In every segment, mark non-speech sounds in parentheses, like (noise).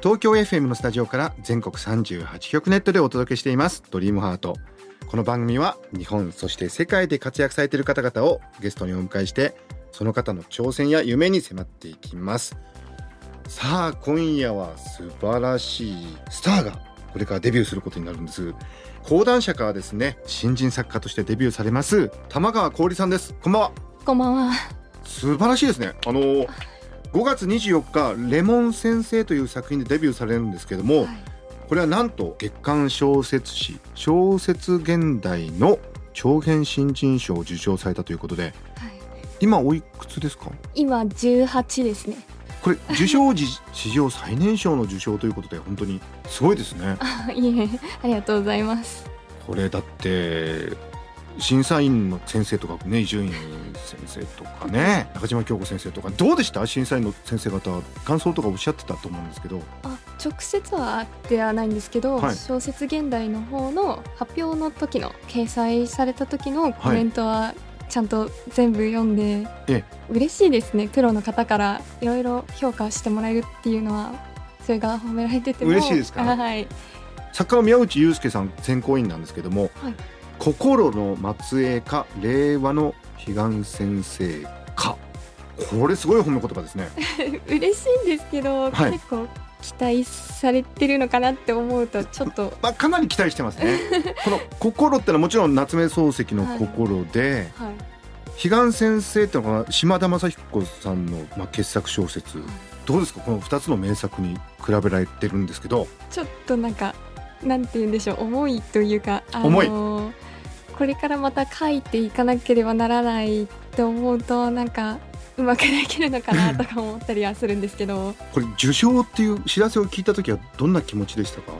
東京 FM のスタジオから全国38局ネットでお届けしています。ドリームハート。この番組は日本そして世界で活躍されている方々をゲストにお迎えしてその方の挑戦や夢に迫っていきます。さあ今夜は素晴らしいスターがこれからデビューすることになるんです。講談社からですね新人作家としてデビューされます玉川香織さんです。こんばんは。こんばんは。素晴らしいですね。あの5月24日「レモン先生」という作品でデビューされるんですけども、これはなんと月刊小説誌「小説現代」の長編新人賞を受賞されたということではい、今おいくつですか？今18ですね。これ受賞時史上最年少の受賞ということで本当にすごいですねあいえ、ありがとうございます。これだって審査員の先生とかね伊集院先生とかね中島京子先生とかどうでした？審査員の先生方感想とかおっしゃってたと思うんですけど。あ、直接はではないんですけど、はい。小説現代の方の発表の時の掲載された時のコメントはちゃんと全部読んで、え嬉しいですね。プロの方からいろいろ評価してもらえるっていうのは、それが褒められてても。嬉しいですか？あはい。作家の宮内祐介さん選考委員なんですけどもはい「心の末裔か令和の彼岸先生か」これすごい褒め言葉ですね。(laughs) 嬉しいんですけど、はい。結構期待されてるのかなって思うとちょっと。まあかなり期待してますね。(laughs) この「心」ってのはもちろん夏目漱石の心で、はい。彼岸先生ってのは島田雅彦さんの、まあ、傑作小説。どうですか？この2つの名作に比べられてるんですけど。ちょっとなんかなんて言うんでしょう？重いというか、あ重いこれからまた書いていかなければならないって思うとなんかうまくできるのかなとか思ったりはするんですけど。(laughs) これ受賞っていう知らせを聞いた時はどんな気持ちでしたか？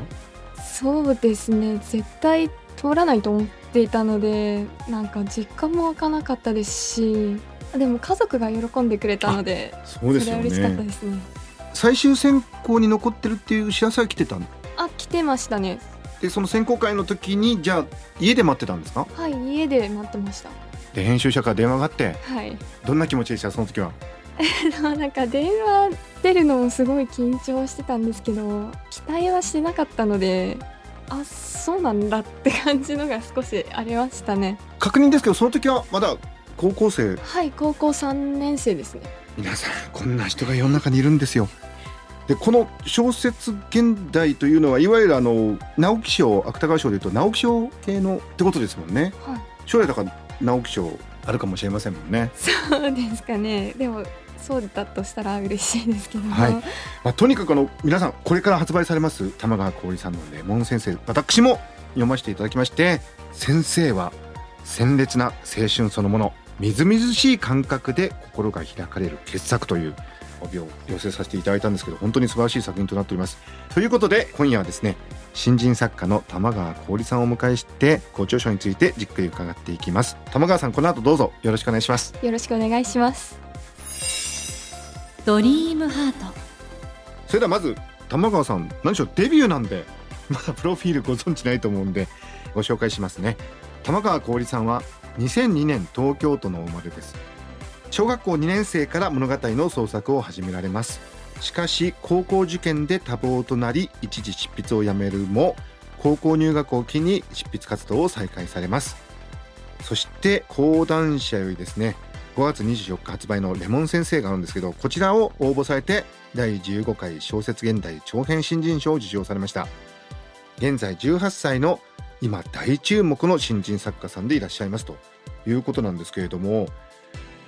そうですね。絶対通らないと思っていたのでなんか実感も湧かなかったですしでも家族が喜んでくれたのでそうですよれは嬉しかったねですね。最終選考に残ってるっていう知らせは来てたん？あ来てましたねでその選考会の時にじゃあ家で待ってたんですか？はい家で待ってました。で編集者から電話があってはい。どんな気持ちでした？その時は。(laughs) なんか電話出るのもすごい緊張してたんですけど期待はしてなかったのであそうなんだって感じのが少しありましたね。確認ですけどその時はまだ高校生？はい高校3年生ですね。皆さんこんな人が世の中にいるんですよでこの小説現代というのはいわゆるあの直木賞芥川賞でいうと直木賞系のってことですもんね。はい。将来だから直木賞あるかもしれませんもんね、そうですかね。でもそうだとしたら嬉しいですけど、はい。まあ、とにかくあの皆さんこれから発売されます玉川香織さんの「レモン先生」私も読ませていただきまして先生は鮮烈な青春そのものみずみずしい感覚で心が開かれる傑作という帯を寄せさせていただいたんですけど本当に素晴らしい作品となっております。ということで今夜はですね新人作家の玉川香織さんをお迎えして校長賞についてじっくり伺っていきます。玉川さんこの後どうぞ。よろしくお願いします。よろしくお願いします。ドリームハート。それではまず玉川さん何でしょうデビューなんで (laughs) まだプロフィールご存知ないと思うんでご紹介しますね。玉川香織さんは2002年東京都のお生まれです小学校2年生から物語の創作を始められます。しかし高校受験で多忙となり一時執筆をやめるも高校入学を機に執筆活動を再開されます。そして講談社よりですね5月24日発売の「レモン先生」があるんですけどこちらを応募されて第15回小説現代長編新人賞を受賞されました。現在18歳の今大注目の新人作家さんでいらっしゃいますということなんですけれども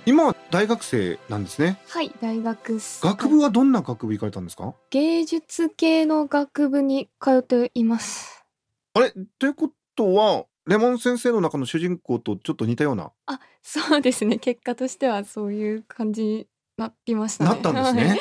今は大学生なんですね。はい。大学学部はどんな学部行かれたんですか？芸術系の学部に通っています。あれ？ということはレモン先生の中の主人公とちょっと似たような？あそうですね。結果としてはそういう感じになりましたね。なったんですね。はい。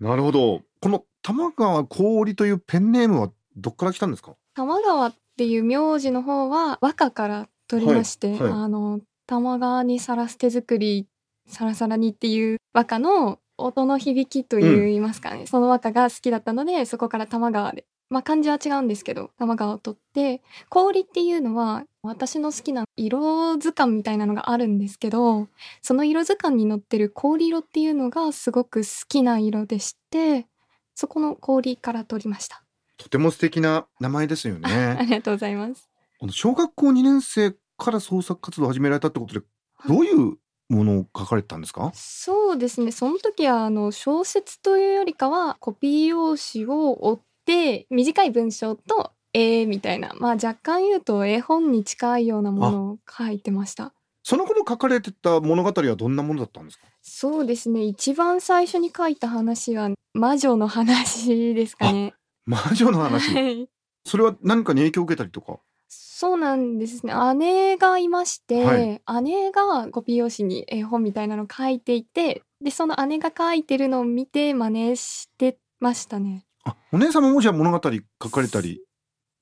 なるほど。この玉川氷というペンネームはどっから来たんですか？玉川っていう名字の方は和歌から取りまして、はい。はい。あの玉川にさらす手作りさらさらにっていう和歌の音の響きといいますかね、その和歌が好きだったのでそこから玉川でまあ漢字は違うんですけど玉川を取って氷っていうのは私の好きな色図鑑みたいなのがあるんですけどその色図鑑に載ってる氷色っていうのがすごく好きな色でしてそこの氷から取りました。とても素敵な名前ですよ (laughs) あねりがとうございます。小学校2年生から創作活動を始められたってことでどういうものを書かれてたんですか？そうですね。その時はあの小説というよりかはコピー用紙を折って短い文章と絵みたいな。まあ若干言うと絵本に近いようなものを書いてました。その頃書かれてた物語はどんなものだったんですか？そうですね。一番最初に書いた話は魔女の話ですかね。魔女の話。はい。それは何かに影響を受けたりとか？そうなんですね。姉がいまして、はい。姉がコピー用紙に絵本みたいなの書いていてでその姉が書いてるのを見て真似してましたね。あお姉様もじゃあ物語書かれたり？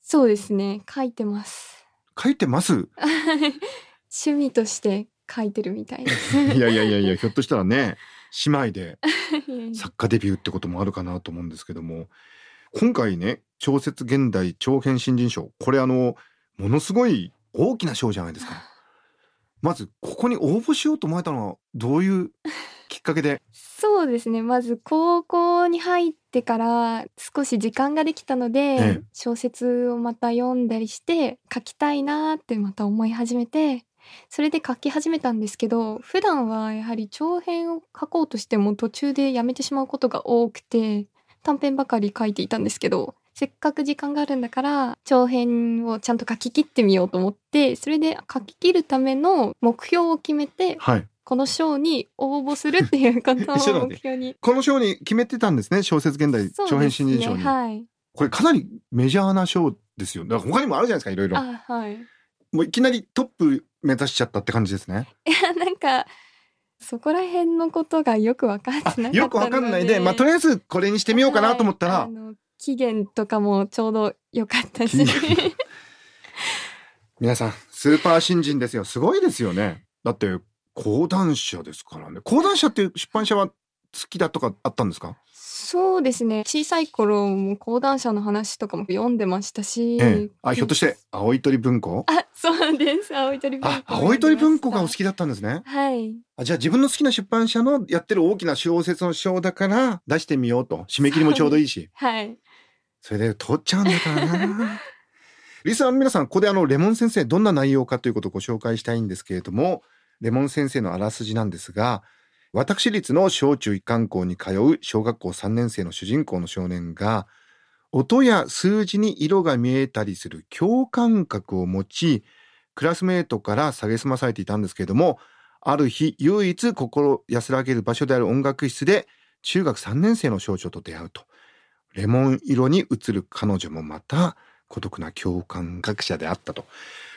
そうですね。書いてます。書いてます？(laughs) 趣味として書いてるみたいです。(laughs) いやいやいやいやひょっとしたらね姉妹で (laughs) 作家デビューってこともあるかなと思うんですけども。今回ね小説現代長編新人賞。これあのものすごい大きな賞じゃないですか。(sighs) まずここに応募しようと思えたのはどういうきっかけで？(laughs) そうですね。まず高校に入ってから少し時間ができたので、ええ。小説をまた読んだりして書きたいなーってまた思い始めてそれで書き始めたんですけど普段はやはり長編を書こうとしても途中でやめてしまうことが多くて短編ばかり書いていたんですけどせっかく時間があるんだから長編をちゃんと書き切ってみようと思ってそれで書き切るための目標を決めてはいこの賞に応募するっていうことを (laughs) 目標に。この賞に決めてたんですね小説現代長編新人賞に、はい。これかなりメジャーな賞ですよだから他にもあるじゃないですかいろいろあ、はい。いもういきなりトップ目指しちゃったって感じですねや、なんか、そこら辺のことがよく分かってなかった。よくわかんないでまあとりあえずこれにしてみようかなと思ったら、はい期限とかもちょうど良かったし (laughs) 皆さんスーパー新人ですよすごいですよねだって講談社ですからね講談社っていう出版社は好きだとかあったんですか、そうですね。小さい頃も講談社の話とかも読んでましたし。ええ、あひょっとして青い鳥文庫？あ、そうです。青い鳥文庫。あ青い鳥文庫がお好きだったんですねはい。あじゃあ自分の好きな出版社のやってる大きな小説の賞だから出してみようと締め切りもちょうどいいしはい。それで通っちゃうんだからな。(laughs) リスナーの皆さんここであのレモン先生どんな内容かということをご紹介したいんですけれどもレモン先生のあらすじなんですが私立の小中一貫校に通う小学校3年生の主人公の少年が音や数字に色が見えたりする共感覚を持ちクラスメートから蔑まされていたんですけれどもある日唯一心安らげる場所である音楽室で中学3年生の少女と出会うとレモン色に映る彼女もまた孤独な共感学者であったと。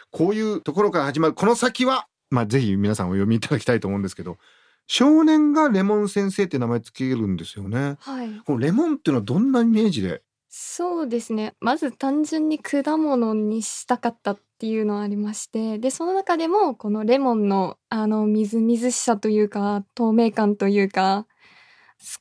こういうところから始まる。この先はまあぜひ皆さんお読みいただきたいと思うんですけど少年がレモン先生って名前つけるんですよね。はい。このレモンっていうのはどんなイメージで？そうですね。まず単純に果物にしたかったっていうのはありましてでその中でもこのレモンのあのみずみずしさというか透明感というか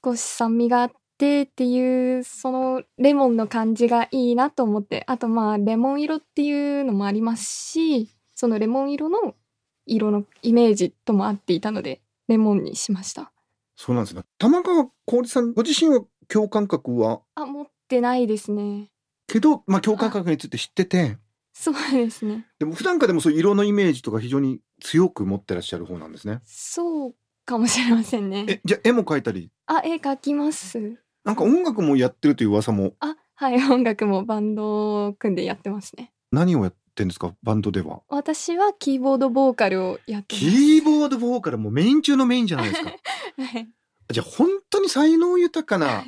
少し酸味があってっていうそのレモンの感じがいいなと思って。あとまあレモン色っていうのもありますしそのレモン色の色のイメージとも合っていたのでレモンにしました。そうなんですね。玉川浩二さんご自身は共感覚は？あ持ってないですね。けど、まあ、共感覚について知ってて。そうですね。でも普段からでもそういう色のイメージとか非常に強く持ってらっしゃる方なんですね。そうかもしれませんね。えじゃあ絵も描いたり？あ、絵描きます。なんか音楽もやってるという噂も。あ、はい、音楽もバンドを組んでやってますね。何をやってんですかバンドでは？私はキーボードボーカルをやってます。キーボードボーカルもうメイン中のメインじゃないですか。(laughs) はい。じゃあ本当に才能豊かな。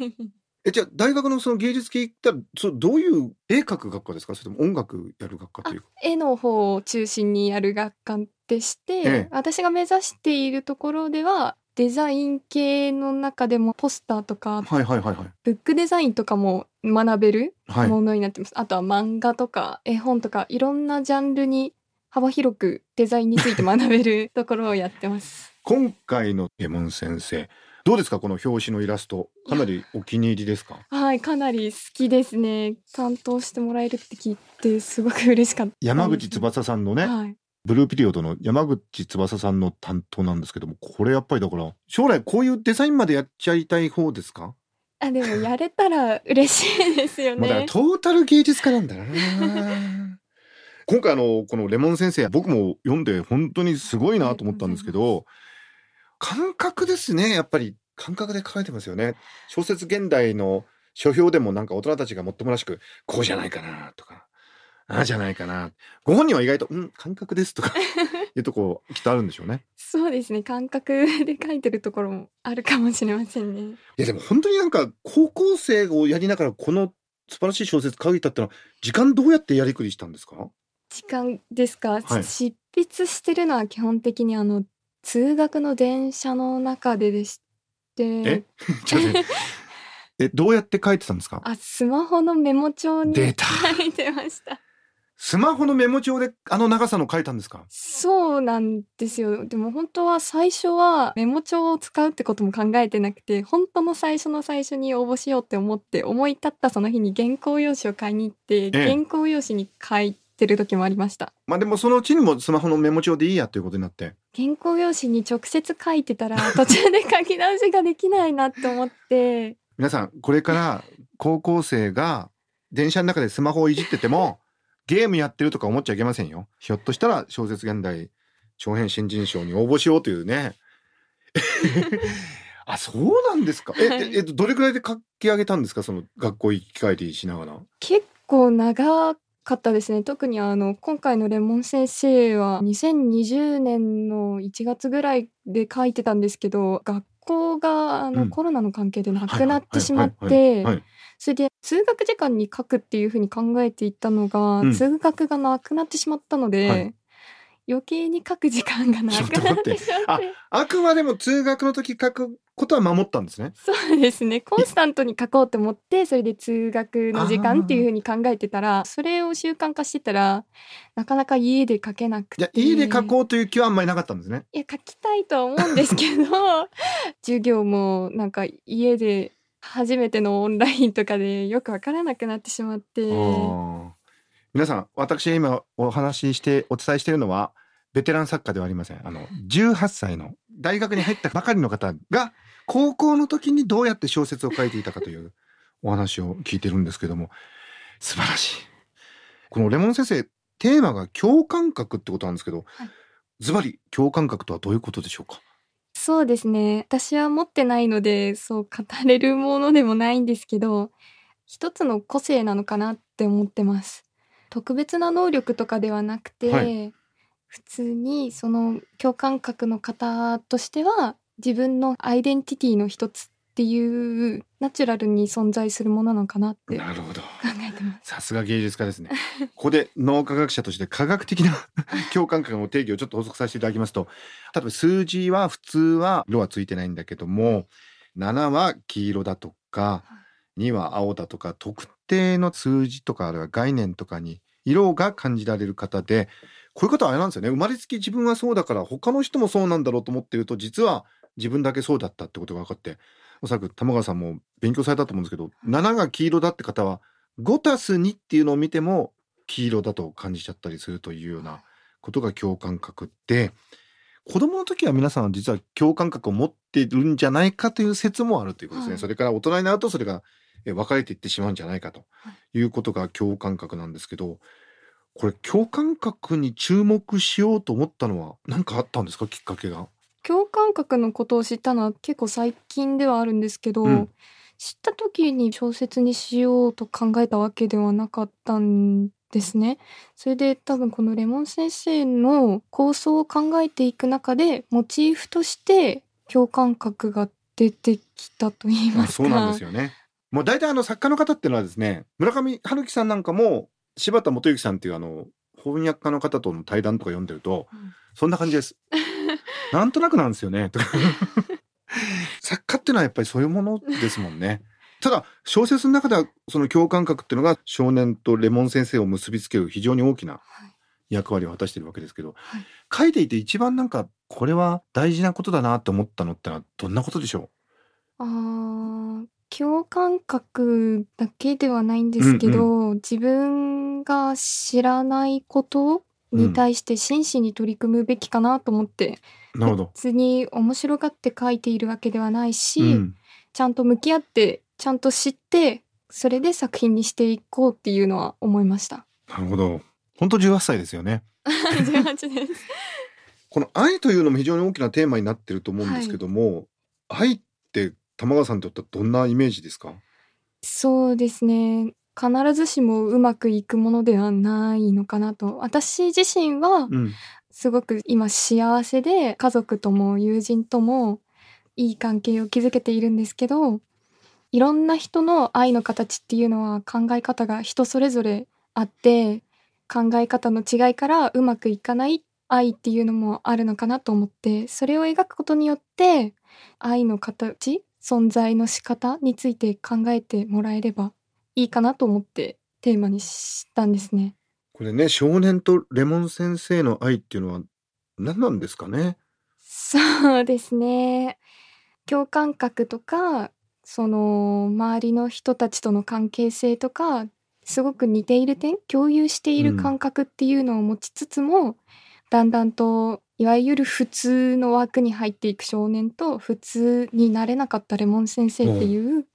えじゃあ大学のその芸術系行ったらそうどういう絵描く学科ですか？それとも音楽やる学科というか。絵の方を中心にやる学科でして、ええ。私が目指しているところではデザイン系の中でもポスターとかはいはいはいはいブックデザインとかも学べるはいものになってます、あとは漫画とか絵本とかいろんなジャンルに幅広くデザインについて学べるところをやってます。(laughs) 今回のレモン先生どうですか？この表紙のイラストかなりお気に入りですか？はい、かなり好きですね。担当してもらえるって聞いてすごく嬉しかった。山口翼さんのね、はい。ブルーピリオドの山口翼さんの担当なんですけどもこれやっぱりだから将来こういうデザインまでやっちゃいたい方ですか、あ、でもやれたら嬉しいですよまあ。トータル芸術家なんだな。(laughs) 今回あのこのレモン先生僕も読んで本当にすごいなと思ったんですけど感覚ですね。やっぱり感覚で書いてますよね。小説現代の書評でもなんか大人たちがもっともらしくこうじゃないかなとかああじゃないかな。ご本人は意外とうん感覚ですとか (laughs) いうとこきっとあるんでしょうね。そうですね。感覚で書いてるところもあるかもしれませんね。いやでも本当になんか高校生をやりながらこの素晴らしい小説書いたってのは時間どうやってやりくりしたんですか？時間ですか、はい。執筆してるのは基本的にあの通学の電車の中ででして。え？(laughs) (laughs) えどうやって書いてたんですか？あスマホのメモ帳に書いてましたスマホのメモ帳であの長さの書いたんですか？そうなんですよ。でも本当は最初はメモ帳を使うってことも考えてなくて本当の最初の最初に応募しようって思って思い立ったその日に原稿用紙を買いに行って、ええ。原稿用紙に書いてる時もありました。まあでもそのうちにもスマホのメモ帳でいいやということになって。原稿用紙に直接書いてたら (laughs) 途中で書き直しができないなって思って。皆さんこれから高校生が電車の中でスマホをいじっててもゲームやってるとか思っちゃいけませんよ。ひょっとしたら小説現代長編新人賞に応募しようというね。(laughs) あそうなんですか。え、はい。ええっとどれくらいで書き上げたんですか？その学校行き帰りしながら。結構長かったですね。特にあの今回のレモン先生は2020年の1月ぐらいで書いてたんですけど学校があの、うん。コロナの関係でなくなってしまっはいはいはいてはいそれで通学時間に書くっていうふうに考えていたのが、うん。通学がなくなってしまったので、はい。余計に書く時間がなくなってしまって。あくまでも通学の時書くことは守ったんですね。そうですね。コンスタントに書こうと思ってそれで通学の時間っていうふうに考えてたらそれを習慣化してたらなかなか家で書けなくて。家で書こうという気はあんまりなかったんですね。いや書きたいとは思うんですけど授業もなんか家で初めてのオンラインとかでよくわからなくなってしまって。皆さん私が今お話ししてお伝えしているのはベテラン作家ではありません。あの18歳の大学に入ったばかりの方が高校の時にどうやって小説を書いていたかというお話を聞いてるんですけども素晴らしい。このレモン先生テーマが共感覚ってことなんですけどはい。ズバリ共感覚とはどういうことでしょうか？そうですね。私は持ってないのでそう語れるものでもないんですけど一つの個性なのかなって思ってます。特別な能力とかではなくて、はい。普通にその共感覚の方としては自分のアイデンティティの一つっていうナチュラルに存在するものなのかなって考なるほどえてますさすが芸術家ですね。ここで脳科学者として科学的な (laughs) 共感覚の定義をちょっと補足させていただきますと、例えば数字は普通は色はついてないんだけども、7は黄色だとか、2は青だとか、特定の数字とかあるいは概念とかに色が感じられる方で、こういうことはあれなんですよね。生まれつき自分はそうだから他の人もそうなんだろうと思っていると、実は自分だけそうだったってことが分かって、おそらく玉川さんも勉強されたと思うんですけど、7が黄色だって方は、5たす2っていうのを見ても黄色だと感じちゃったりするというようなことが共感覚で子供の時は皆さん実は共感覚を持っているんじゃないかという説もあるということですね、はい。それから大人になるとそれがえ分かれていってしまうんじゃないかと。いうことが共感覚なんですけどこれ共感覚に注目しようと思ったのは何かあったんですか？きっかけが。共感覚のことを知ったのは結構最近ではあるんですけど、うん知った時に小説にしようと考えたわけではなかったんですね。それで多分このレモン先生の構想を考えていく中でモチーフとして共感覚が出てきたと言いますそうなんですよね。もう大体あの作家の方っていうのはですね村上春樹さんなんかも柴田元幸さんっていうあの翻訳家の方との対談とか読んでると、うんそんな感じです。(laughs) なんとなくなんですよね (laughs) (laughs) 作家っていうのはやっぱりそういうものですもんね。ただ小説の中ではその共感覚っていうのが少年とレモン先生を結びつける非常に大きなはい。役割を果たしているわけですけど、はい。書いていて一番なんかこれは大事なことだなって思ったのってのはどんなことでしょあー共感覚だけではないんですけど、自分が知らないことに対して真摯に取り組むべきかなと思って、うなるほど。別に面白がって書いているわけではないし、うん、ちゃんと向き合ってちゃんと知ってそれで作品にしていこうっていうのは思いました。なるほど。本当18歳ですよね。(laughs) 18です。この愛というのも非常に大きなテーマになってると思うんですけども、愛って玉川さんにとってはどんなイメージですか？そうですね。必ずしもうまくいくものではないのかなと。私自身はうん。すごく今幸せで家族とも友人ともいい関係を築けているんですけどいろんな人の愛の形っていうのは考え方が人それぞれあって考え方の違いからうまくいかない愛っていうのもあるのかなと思ってそれを描くことによって愛の形存在の仕方について考えてもらえればいいかなと思ってテーマにしたんですね。これね少年とレモン先生の愛っていうのは何なんですかね？そうですね。共感覚とか、その周りの人たちとの関係性とか、すごく似ている点、共有している感覚っていうのを持ちつつも、だんだんといわゆる普通の枠に入っていく少年と普通になれなかったレモン先生っていう、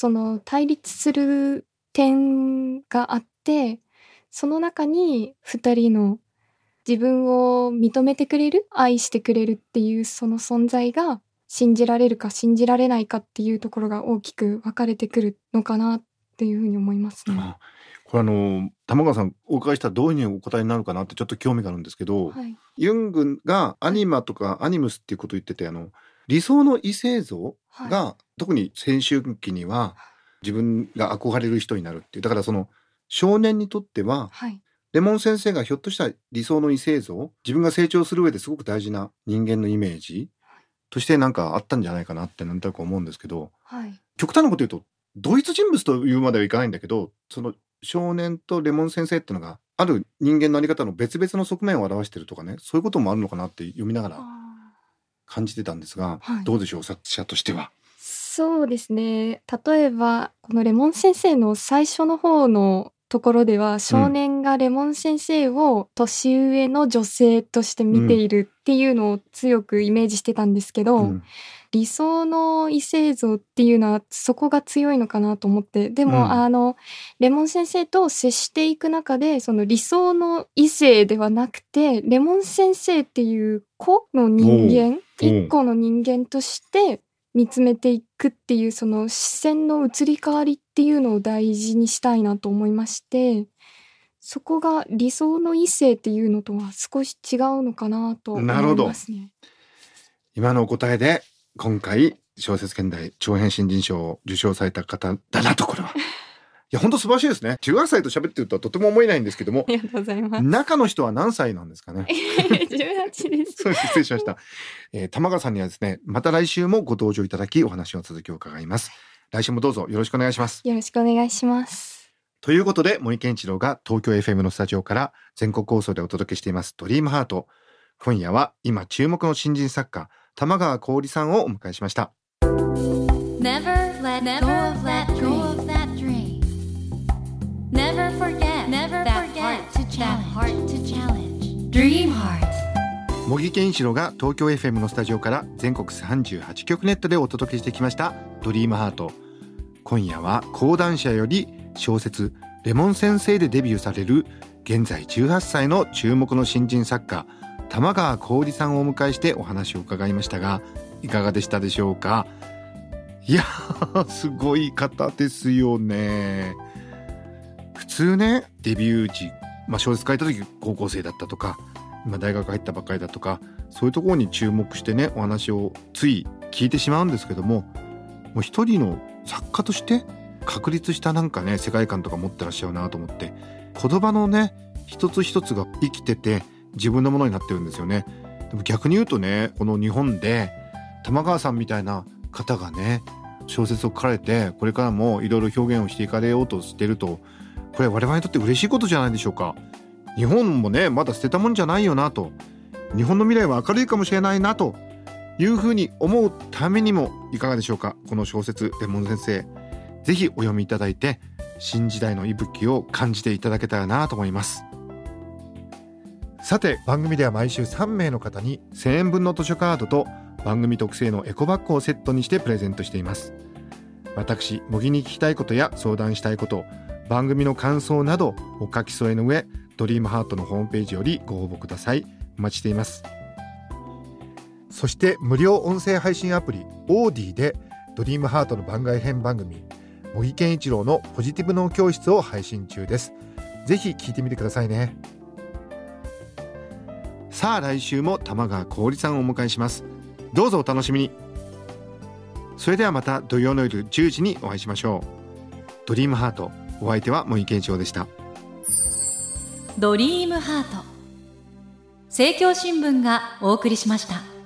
その対立する点があって、その中に二人の自分を認めてくれる愛してくれるっていうその存在が信じられるか信じられないかっていうところが大きく分かれてくるのかなっていうふうに思いますね。あこれあの玉川さんお伺いしたらどういうふうにお答えになるかなってちょっと興味があるんですけど、はい、ユングがアニマとかアニムスっていうことを言っててあの理想の異性像はいが、特に青春期には自分が憧れる人になるっていう。だからその少年にとってははい、レモン先生がひょっとしたら理想の異性像自分が成長する上ですごく大事な人間のイメージとしてなんかあったんじゃないかなってなんとなく思うんですけどはい、極端なこと言うと同一人物というまではいかないんだけどその少年とレモン先生っていうのがある人間のあり方の別々の側面を表してるとかねそういうこともあるのかなって読みながらあ感じてたんですが、はい。どうでしょう作者としては。そうですね。例えばこのレモン先生の最初の方のところでは少年がレモン先生を年上の女性として見ているっていうのを強くイメージしてたんですけど、うん。理想の異性像っていうのはそこが強いのかなと思って。でも、うん。あのレモン先生と接していく中でその理想の異性ではなくてレモン先生っていう個の人間一個の人間として見つめていくっていうその視線の移り変わりっていうのを大事にしたいなと思いましてそこが理想の異性っていうのとは少し違うのかなと思いなるほどますね。今のお答えで今回小説現代長編新人賞を受賞された方だなとこれは。いや本当素晴らしいですね。18歳と喋ってるとはとても思えないんですけどもありがとうございます。中の人は何歳なんですかね？18です。(laughs) そう失礼しました。えー、玉川さんにはですねまた来週もご登場いただきお話を続きを伺います。来週もどうぞよろしくお願いします。よろしくお願いします。ということで森健一郎が東京 FM のスタジオから全国放送でお届けしています「ドリームハート今夜は今注目の新人作家玉川香織さんをお迎えしました Never let go of that dream. 茂木健一郎が東京 FM のスタジオから全国38局ネットでお届けしてきました「ドリームハート。今夜は講談社より小説「レモン先生」でデビューされる現在18歳の注目の新人作家玉川香織さんをお迎えしてお話を伺いましたがいかがでしたでしょうか？いやーすごい方ですよね普通ねデビュー時、まあ、小説書いた時高校生だったとか今大学入ったばっかりだとかそういうところに注目してねお話をつい聞いてしまうんですけどももう一人の作家として確立したなんかね世界観とか持ってらっしゃるなと思って言葉のね一つ一つが生きてて自分のものになってるんですよね。でも逆に言うとねこの日本で玉川さんみたいな方がね小説を書かれてこれからもいろいろ表現をしていかれようとしてるとこれ我々にとって嬉しいことじゃないでしょうか。日本もねまだ捨てたもんじゃないよなと。日本の未来は明るいかもしれないなと。いうふうに思うためにもいかがでしょうか？この小説レモン先生。ぜひお読みいただいて新時代の息吹を感じていただけたらなと思います。さて番組では毎週3名の方に1000円分の図書カードと番組特製のエコバッグをセットにしてプレゼントしています。私模擬に聞きたいことや相談したいこと番組の感想などお書き添えの上ドリームハートのホームページよりご応募ください。お待ちしています。そして無料音声配信アプリオーディでドリームハートの番外編番組茂木健一郎のポジティブ脳教室を配信中です。ぜひ聞いてみてくださいね。さあ来週も玉川香織さんをお迎えします。どうぞお楽しみに。それではまた土曜の夜10時にお会いしましょう。ドリームハート。お相手は茂木健一郎でした。ドリームハート。政教新聞がお送りしました。